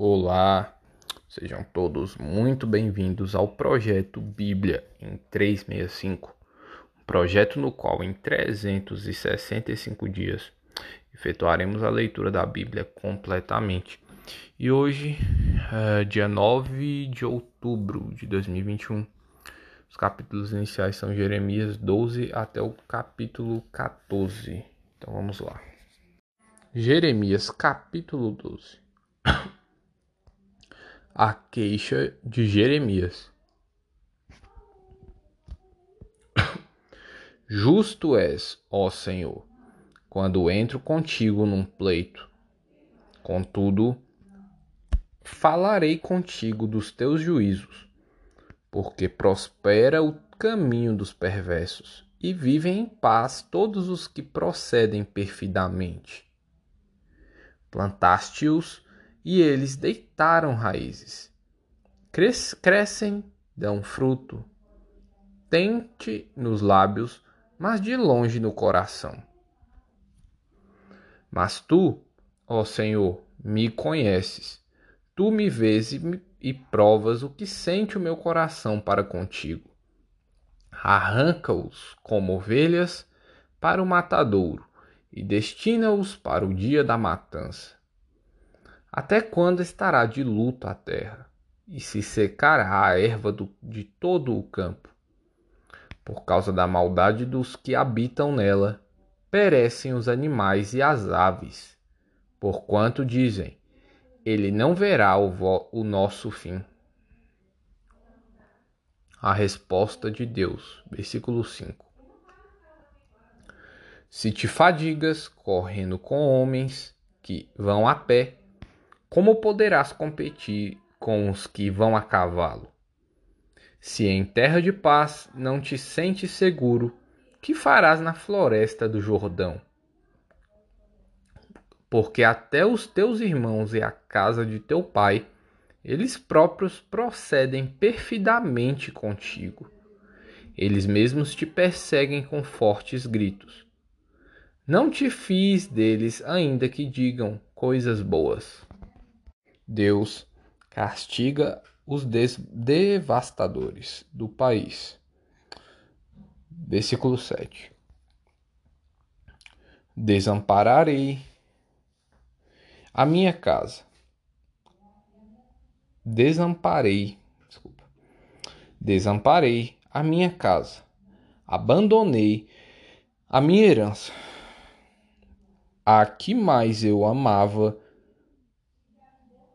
Olá, sejam todos muito bem-vindos ao projeto Bíblia em 365, um projeto no qual em 365 dias efetuaremos a leitura da Bíblia completamente. E hoje, é, dia 9 de outubro de 2021, os capítulos iniciais são Jeremias 12 até o capítulo 14. Então vamos lá. Jeremias capítulo 12 a queixa de Jeremias. Justo és, ó Senhor, quando entro contigo num pleito. Contudo, falarei contigo dos teus juízos, porque prospera o caminho dos perversos e vivem em paz todos os que procedem perfidamente. Plantaste-os e eles deitaram raízes. Cres crescem, dão fruto. Tente nos lábios, mas de longe no coração. Mas tu, ó Senhor, me conheces. Tu me vês e, e provas o que sente o meu coração para contigo. Arranca-os como ovelhas para o matadouro e destina-os para o dia da matança. Até quando estará de luto a terra, e se secará a erva do, de todo o campo? Por causa da maldade dos que habitam nela, perecem os animais e as aves, porquanto dizem: Ele não verá o, o nosso fim. A resposta de Deus, versículo 5. Se te fadigas correndo com homens que vão a pé, como poderás competir com os que vão a cavalo? Se em terra de paz não te sentes seguro, que farás na floresta do Jordão? Porque até os teus irmãos e a casa de teu pai, eles próprios procedem perfidamente contigo. Eles mesmos te perseguem com fortes gritos. Não te fies deles, ainda que digam coisas boas. Deus castiga os devastadores do país. Versículo 7. Desampararei a minha casa. Desamparei, desculpa. Desamparei a minha casa. Abandonei a minha herança. A que mais eu amava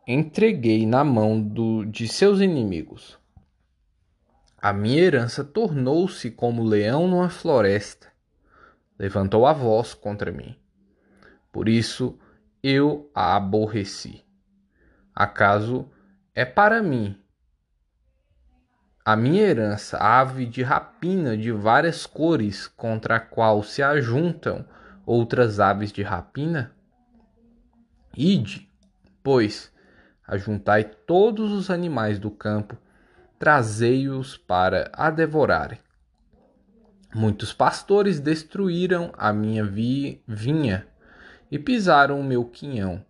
entreguei na mão do, de seus inimigos. A minha herança tornou-se como leão numa floresta, levantou a voz contra mim. Por isso eu a aborreci. Acaso é para mim a minha herança, ave de rapina de várias cores, contra a qual se ajuntam outras aves de rapina? Ide, pois, Ajuntai todos os animais do campo, trazei-os para a devorarem. Muitos pastores destruíram a minha vinha e pisaram o meu quinhão.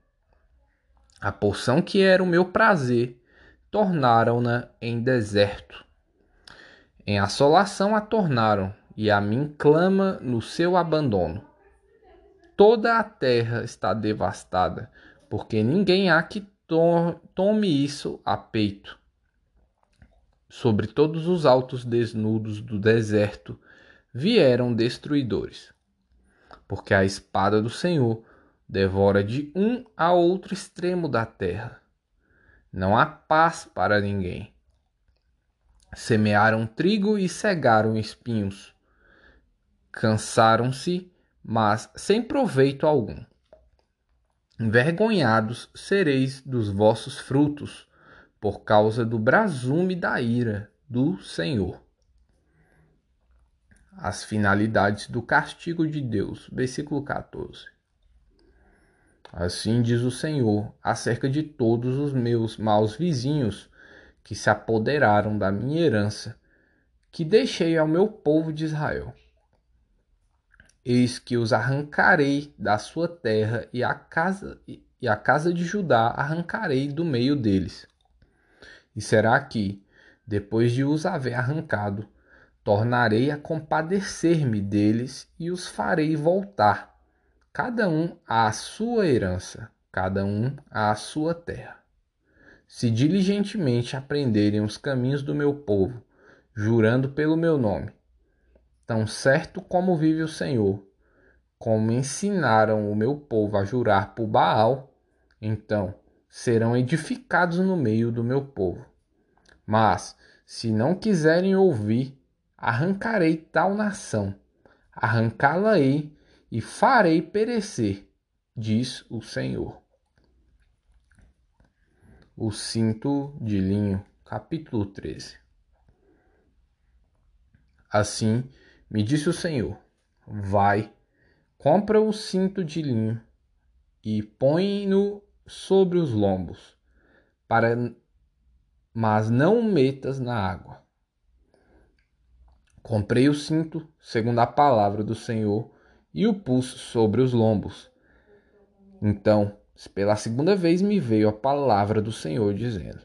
A porção que era o meu prazer, tornaram-na em deserto. Em assolação a tornaram, e a mim clama no seu abandono. Toda a terra está devastada, porque ninguém há que tome isso a peito. Sobre todos os altos desnudos do deserto vieram destruidores, porque a espada do Senhor devora de um a outro extremo da terra. Não há paz para ninguém. Semearam trigo e cegaram espinhos. Cansaram-se, mas sem proveito algum. Envergonhados sereis dos vossos frutos, por causa do brasume da ira do Senhor. As finalidades do castigo de Deus, versículo 14. Assim diz o Senhor acerca de todos os meus maus vizinhos que se apoderaram da minha herança, que deixei ao meu povo de Israel. Eis que os arrancarei da sua terra e a casa e a casa de Judá arrancarei do meio deles. E será que, depois de os haver arrancado, tornarei a compadecer-me deles e os farei voltar, cada um à sua herança, cada um à sua terra. Se diligentemente aprenderem os caminhos do meu povo, jurando pelo meu nome, tão certo como vive o Senhor, como ensinaram o meu povo a jurar por Baal, então serão edificados no meio do meu povo. Mas, se não quiserem ouvir, arrancarei tal nação, arrancá-la-ei e farei perecer, diz o Senhor. O cinto de linho, capítulo 13. Assim me disse o Senhor: Vai, compra o cinto de linho e põe-no sobre os lombos, para mas não o metas na água. Comprei o cinto, segundo a palavra do Senhor, e o pus sobre os lombos. Então, pela segunda vez me veio a palavra do Senhor, dizendo: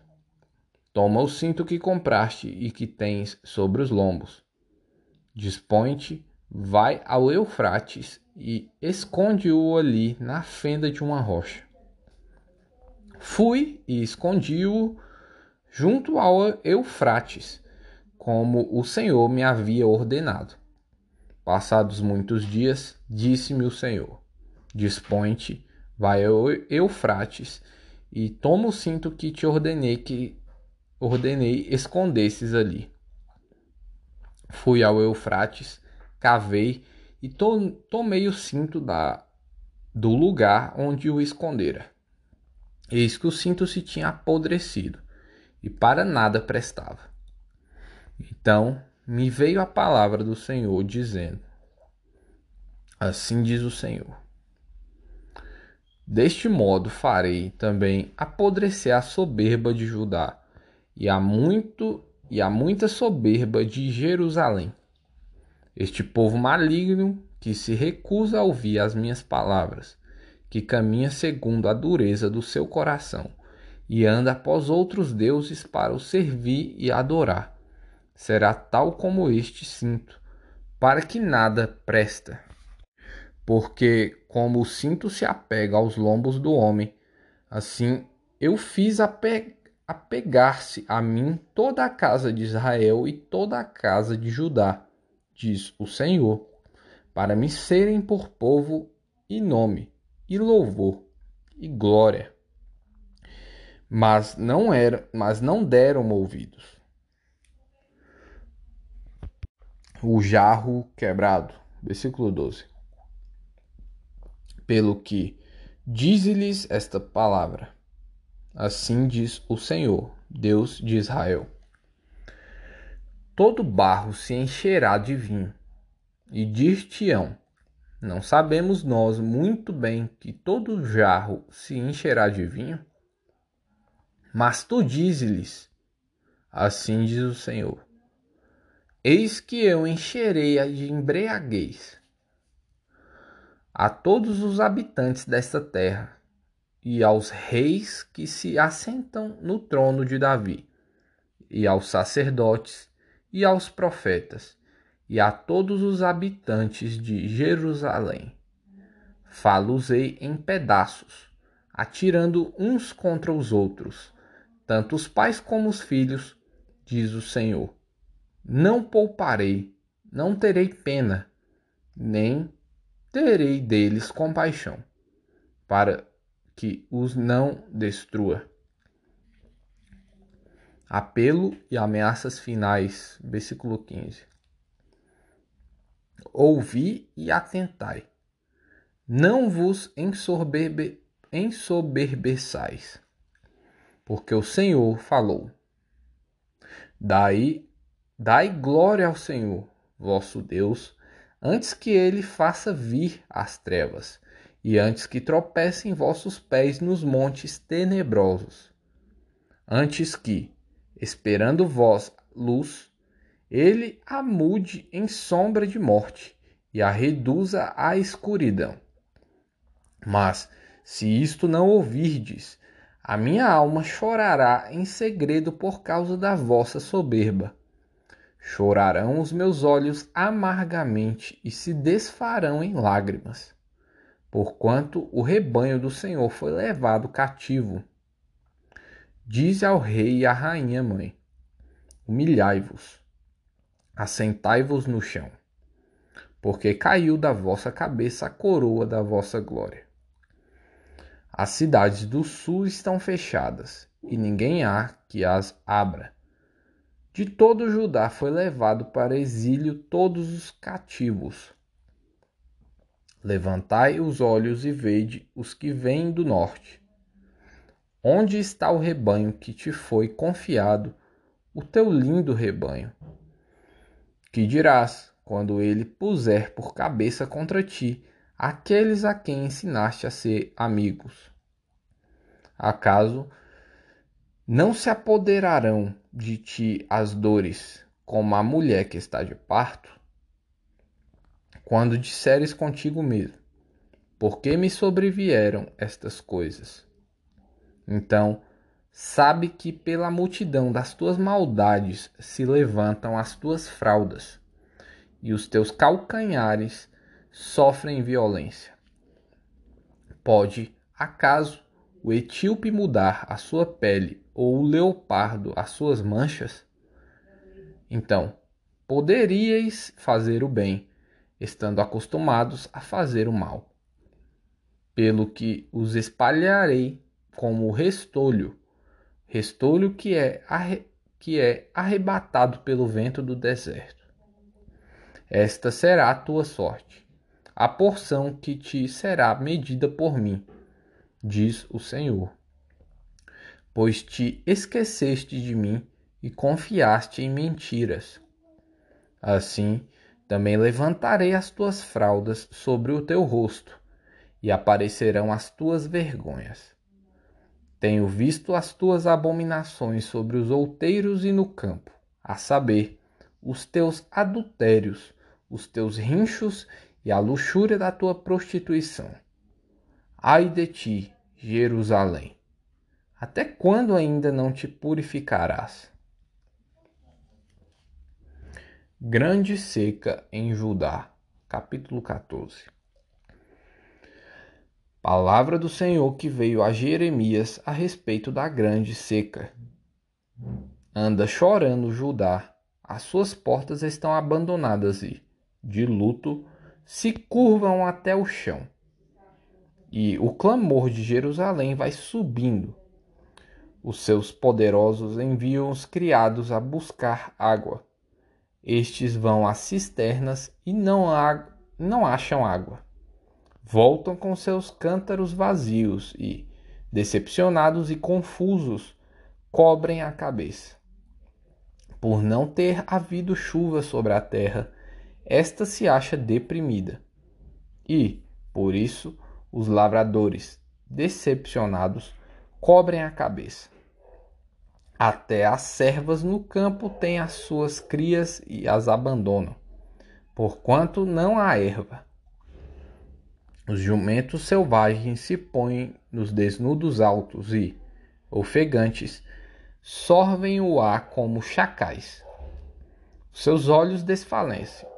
Toma o cinto que compraste e que tens sobre os lombos. Dispõe-te, vai ao Eufrates e esconde-o ali na fenda de uma rocha. Fui e escondi-o junto ao Eufrates, como o Senhor me havia ordenado. Passados muitos dias, disse-me o Senhor: Dispõe-te, vai ao Eufrates e toma o cinto que te ordenei que ordenei escondesses ali. Fui ao Eufrates, cavei e to tomei o cinto da do lugar onde o escondera. Eis que o cinto se tinha apodrecido e para nada prestava. Então me veio a palavra do Senhor dizendo: Assim diz o Senhor. Deste modo farei também apodrecer a soberba de Judá e a muito e a muita soberba de Jerusalém. Este povo maligno que se recusa a ouvir as minhas palavras, que caminha segundo a dureza do seu coração e anda após outros deuses para o servir e adorar, será tal como este cinto, para que nada presta. Porque como o cinto se apega aos lombos do homem, assim eu fiz ape apegar-se a mim toda a casa de Israel e toda a casa de Judá, diz o Senhor, para me serem por povo e nome, e louvor, e glória. Mas não era, mas não deram ouvidos o jarro quebrado. Versículo 12. Pelo que dize-lhes esta palavra: Assim diz o Senhor, Deus de Israel: Todo barro se encherá de vinho, e dir-te-ão: Não sabemos nós muito bem que todo jarro se encherá de vinho? Mas tu dize-lhes: Assim diz o Senhor Eis que eu encherei a de embriaguez a todos os habitantes desta terra e aos reis que se assentam no trono de Davi, e aos sacerdotes e aos profetas, e a todos os habitantes de Jerusalém. Falosei em pedaços, atirando uns contra os outros, tanto os pais como os filhos, diz o Senhor não pouparei, não terei pena, nem terei deles compaixão, para que os não destrua. Apelo e ameaças finais, versículo 15. Ouvi e atentai. Não vos ensoberbe, ensoberbeçais, porque o Senhor falou. Daí Dai glória ao Senhor, vosso Deus, antes que ele faça vir as trevas, e antes que tropecem vossos pés nos montes tenebrosos. Antes que, esperando vós luz, ele a mude em sombra de morte e a reduza à escuridão. Mas, Se isto não ouvirdes, a minha alma chorará em segredo por causa da vossa soberba. Chorarão os meus olhos amargamente e se desfarão em lágrimas, porquanto o rebanho do Senhor foi levado cativo. Diz ao rei e à rainha mãe: Humilhai-vos, assentai-vos no chão, porque caiu da vossa cabeça a coroa da vossa glória. As cidades do sul estão fechadas, e ninguém há que as abra. De todo Judá foi levado para exílio todos os cativos. Levantai os olhos e vede os que vêm do norte. Onde está o rebanho que te foi confiado, o teu lindo rebanho? Que dirás quando ele puser por cabeça contra ti aqueles a quem ensinaste a ser amigos? Acaso não se apoderarão de ti as dores, como a mulher que está de parto? Quando disseres contigo mesmo, por que me sobrevieram estas coisas? Então, sabe que pela multidão das tuas maldades se levantam as tuas fraldas, e os teus calcanhares sofrem violência. Pode, acaso, o etíope mudar a sua pele ou o leopardo as suas manchas? Então, poderíeis fazer o bem, estando acostumados a fazer o mal. Pelo que os espalharei como restolho, restolho que é, arre, que é arrebatado pelo vento do deserto. Esta será a tua sorte, a porção que te será medida por mim diz o Senhor. Pois te esqueceste de mim e confiaste em mentiras. Assim, também levantarei as tuas fraldas sobre o teu rosto, e aparecerão as tuas vergonhas. Tenho visto as tuas abominações sobre os outeiros e no campo, a saber, os teus adultérios, os teus rinchos e a luxúria da tua prostituição. Ai de ti, Jerusalém! Até quando ainda não te purificarás? Grande seca em Judá, capítulo 14. Palavra do Senhor que veio a Jeremias a respeito da grande seca. Anda chorando Judá, as suas portas estão abandonadas e, de luto, se curvam até o chão e o clamor de Jerusalém vai subindo. Os seus poderosos enviam os criados a buscar água. Estes vão às cisternas e não, há, não acham água. Voltam com seus cântaros vazios e, decepcionados e confusos, cobrem a cabeça. Por não ter havido chuva sobre a terra, esta se acha deprimida. E, por isso, os lavradores, decepcionados, cobrem a cabeça. Até as servas no campo têm as suas crias e as abandonam, porquanto não há erva. Os jumentos selvagens se põem nos desnudos altos e, ofegantes, sorvem o ar como chacais. Seus olhos desfalecem,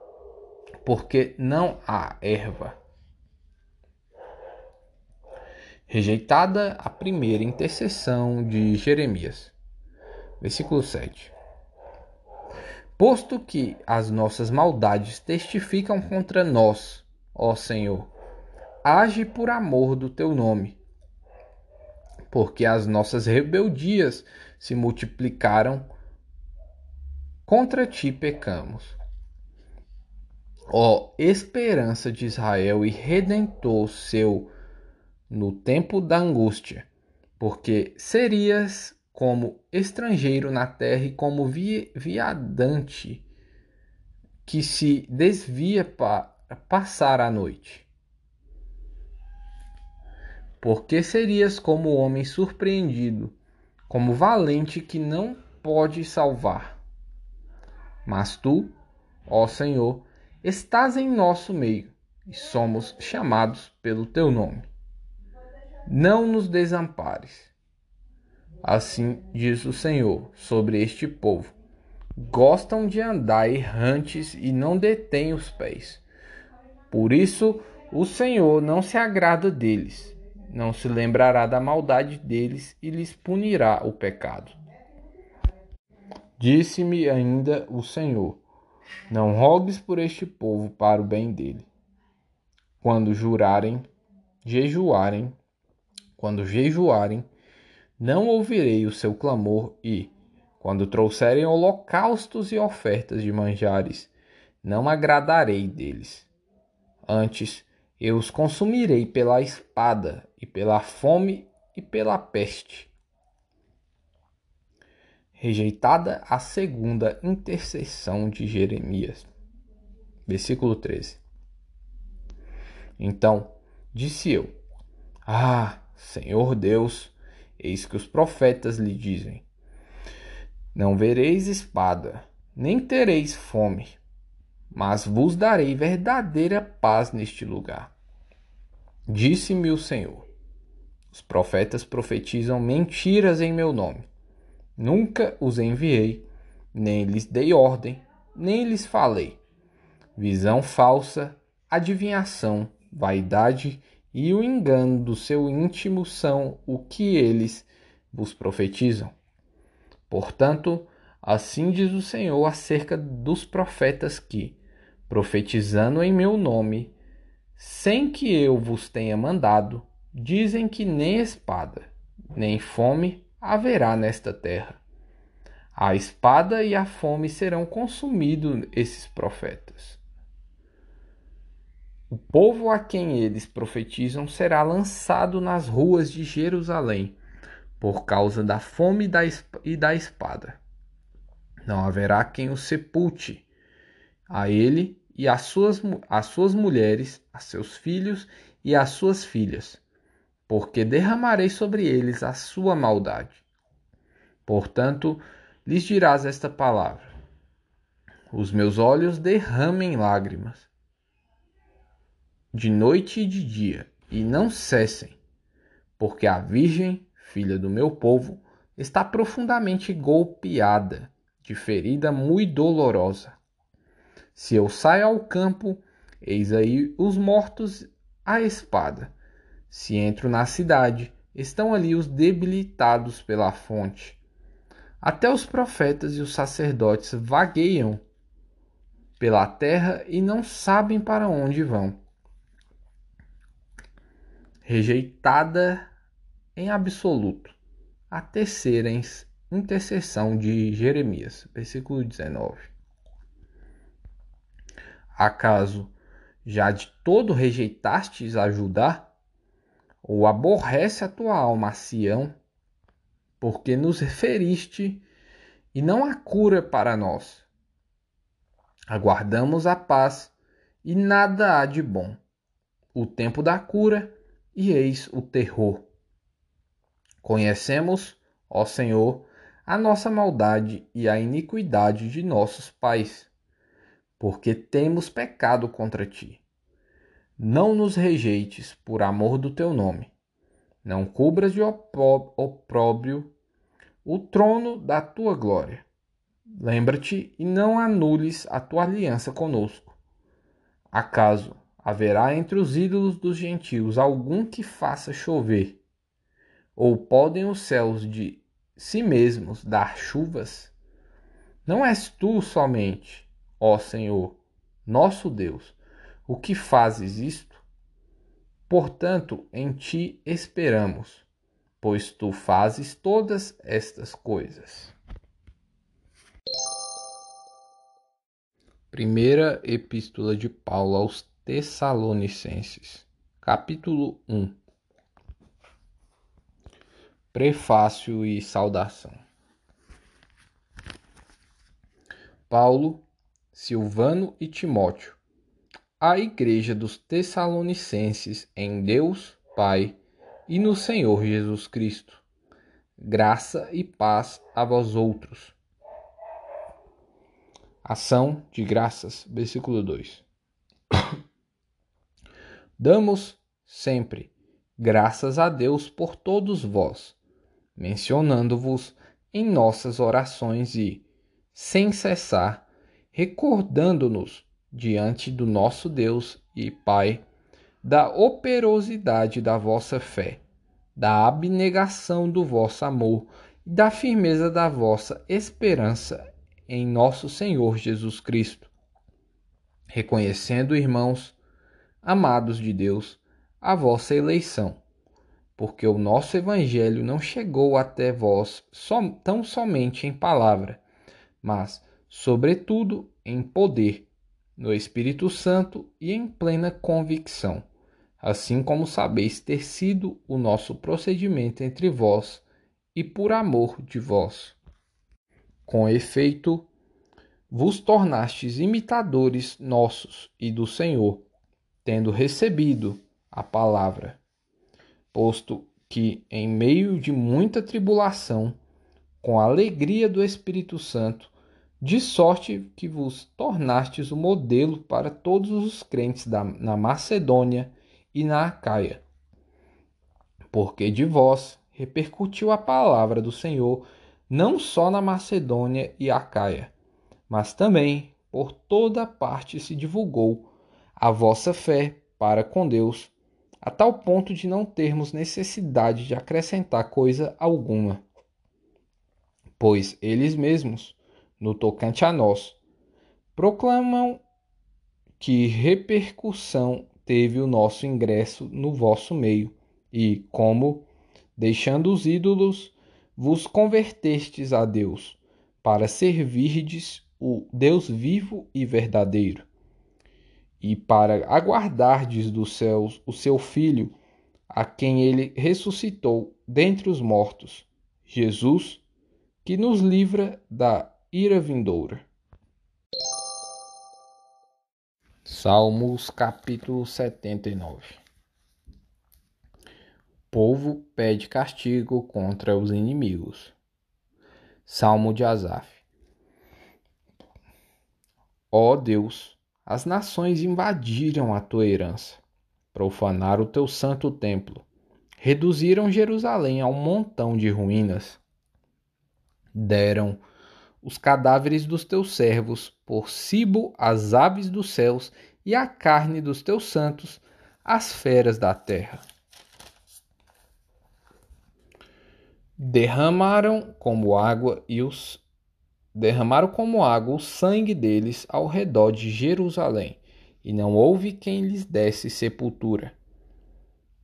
porque não há erva. Rejeitada a primeira intercessão de Jeremias. Versículo 7. Posto que as nossas maldades testificam contra nós, ó Senhor, age por amor do teu nome. Porque as nossas rebeldias se multiplicaram, contra ti pecamos. Ó esperança de Israel e redentor seu, no tempo da angústia, porque serias como estrangeiro na terra e como vi viadante que se desvia para passar a noite. Porque serias como homem surpreendido, como valente que não pode salvar. Mas tu, ó Senhor, estás em nosso meio e somos chamados pelo teu nome. Não nos desampares. Assim diz o Senhor sobre este povo. Gostam de andar errantes e não detêm os pés. Por isso, o Senhor não se agrada deles, não se lembrará da maldade deles e lhes punirá o pecado. Disse-me ainda o Senhor: Não rogues por este povo para o bem dele. Quando jurarem, jejuarem, quando jejuarem, não ouvirei o seu clamor e, quando trouxerem holocaustos e ofertas de manjares, não agradarei deles. Antes, eu os consumirei pela espada, e pela fome, e pela peste rejeitada a segunda intercessão de Jeremias. Versículo 13. Então disse eu: Ah, Senhor Deus, eis que os profetas lhe dizem: Não vereis espada, nem tereis fome, mas vos darei verdadeira paz neste lugar. Disse-me o Senhor: Os profetas profetizam mentiras em meu nome Nunca os enviei, nem lhes dei ordem, nem lhes falei. Visão falsa, adivinhação, vaidade e o engano do seu íntimo são o que eles vos profetizam. Portanto, assim diz o Senhor acerca dos profetas que, profetizando em meu nome, sem que eu vos tenha mandado, dizem que nem espada, nem fome haverá nesta terra. A espada e a fome serão consumidos esses profetas. O povo a quem eles profetizam será lançado nas ruas de Jerusalém por causa da fome e da espada. Não haverá quem o sepulte. A ele e às suas, às suas mulheres, a seus filhos e às suas filhas porque derramarei sobre eles a sua maldade. Portanto, lhes dirás esta palavra: Os meus olhos derramem lágrimas, de noite e de dia, e não cessem, porque a Virgem, filha do meu povo, está profundamente golpeada, de ferida muito dolorosa. Se eu saio ao campo, eis aí os mortos à espada se entro na cidade, estão ali os debilitados pela fonte. Até os profetas e os sacerdotes vagueiam pela terra e não sabem para onde vão. Rejeitada em absoluto, a terceira intercessão de Jeremias, versículo 19. Acaso já de todo rejeitastes a Judá? ou aborrece a tua alma Sião, porque nos referiste e não há cura para nós. Aguardamos a paz e nada há de bom. O tempo da cura e eis o terror. Conhecemos, ó Senhor, a nossa maldade e a iniquidade de nossos pais, porque temos pecado contra ti. Não nos rejeites por amor do teu nome. Não cubras de opróbrio o trono da tua glória. Lembra-te e não anules a tua aliança conosco. Acaso haverá entre os ídolos dos gentios algum que faça chover? Ou podem os céus de si mesmos dar chuvas? Não és tu somente, ó Senhor, nosso Deus, o que fazes isto? Portanto, em ti esperamos, pois tu fazes todas estas coisas. Primeira Epístola de Paulo aos Tessalonicenses, capítulo 1 Prefácio e saudação. Paulo, Silvano e Timóteo à Igreja dos Tessalonicenses em Deus Pai e no Senhor Jesus Cristo. Graça e paz a vós outros. Ação de graças, versículo 2. Damos sempre, graças a Deus por todos vós, mencionando-vos em nossas orações e, sem cessar, recordando-nos diante do nosso Deus e Pai da operosidade da vossa fé, da abnegação do vosso amor e da firmeza da vossa esperança em nosso Senhor Jesus Cristo. Reconhecendo, irmãos, amados de Deus, a vossa eleição, porque o nosso Evangelho não chegou até vós som, tão somente em palavra, mas, sobretudo, em poder, no Espírito Santo e em plena convicção, assim como sabeis ter sido o nosso procedimento entre vós e por amor de vós. Com efeito, vos tornastes imitadores nossos e do Senhor, tendo recebido a palavra, posto que, em meio de muita tribulação, com a alegria do Espírito Santo, de sorte que vos tornastes o modelo para todos os crentes da, na Macedônia e na Acaia. Porque de vós repercutiu a palavra do Senhor não só na Macedônia e Acaia, mas também por toda parte se divulgou a vossa fé para com Deus, a tal ponto de não termos necessidade de acrescentar coisa alguma. Pois eles mesmos, no tocante a nós, proclamam que repercussão teve o nosso ingresso no vosso meio, e como, deixando os ídolos, vos convertestes a Deus, para servirdes o Deus vivo e verdadeiro, e para aguardardes dos céus o seu Filho, a quem ele ressuscitou dentre os mortos, Jesus, que nos livra da ira vindoura. Salmos capítulo 79 povo pede castigo contra os inimigos. Salmo de Asaf. Ó Deus, as nações invadiram a tua herança, profanaram o teu santo templo, reduziram Jerusalém a um montão de ruínas. Deram os cadáveres dos teus servos por cibo às aves dos céus e a carne dos teus santos às feras da terra. derramaram como água e os derramaram como água o sangue deles ao redor de Jerusalém, e não houve quem lhes desse sepultura.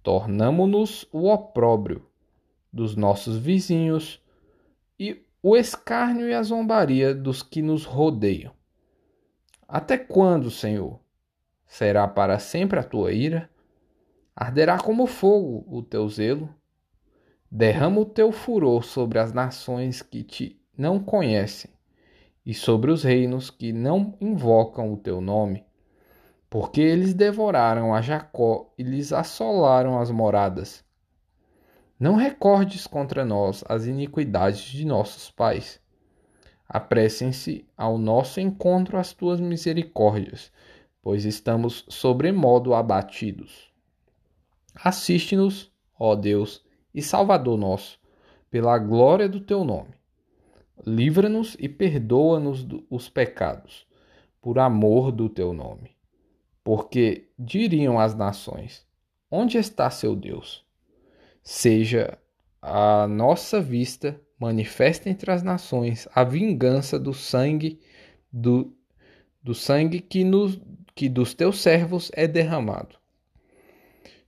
Tornamo-nos o opróbrio dos nossos vizinhos e o escárnio e a zombaria dos que nos rodeiam. Até quando, Senhor? Será para sempre a tua ira? Arderá como fogo o teu zelo? Derrama o teu furor sobre as nações que te não conhecem e sobre os reinos que não invocam o teu nome, porque eles devoraram a Jacó e lhes assolaram as moradas. Não recordes contra nós as iniquidades de nossos pais. Apressem-se ao nosso encontro as tuas misericórdias, pois estamos sobremodo abatidos. Assiste-nos, ó Deus, e Salvador nosso, pela glória do teu nome. Livra-nos e perdoa-nos os pecados, por amor do teu nome. Porque diriam as nações: Onde está seu Deus? Seja a nossa vista manifesta entre as nações a vingança do sangue do, do sangue que, nos, que dos teus servos é derramado.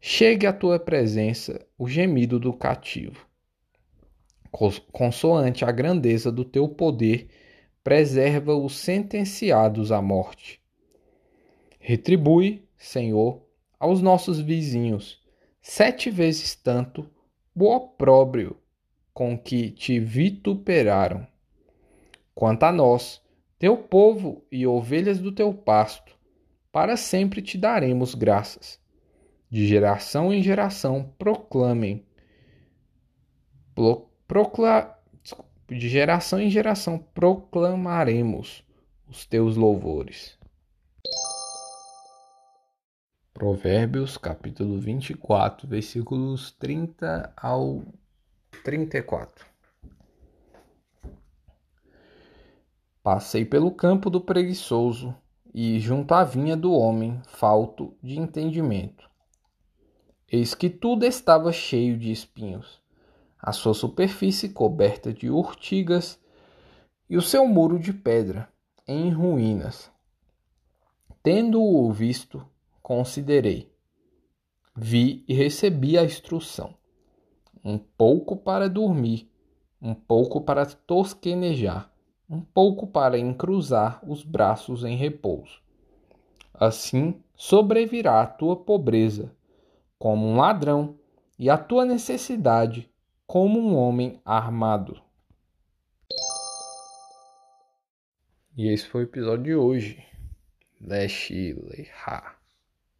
Chegue à tua presença o gemido do cativo. Consoante a grandeza do teu poder, preserva os sentenciados à morte. Retribui, Senhor, aos nossos vizinhos sete vezes tanto o opróbrio com que te vituperaram. Quanto a nós, teu povo e ovelhas do teu pasto, para sempre te daremos graças de geração em geração proclamem. Procla, de geração em geração proclamaremos os teus louvores. Provérbios, capítulo 24, versículos 30 ao 34. Passei pelo campo do preguiçoso e junto à vinha do homem falto de entendimento. Eis que tudo estava cheio de espinhos, a sua superfície coberta de urtigas e o seu muro de pedra em ruínas. Tendo-o visto, considerei. Vi e recebi a instrução. Um pouco para dormir, um pouco para tosquenejar, um pouco para encruzar os braços em repouso. Assim sobrevirá a tua pobreza como um ladrão e a tua necessidade como um homem armado. E esse foi o episódio de hoje. Leste Leha.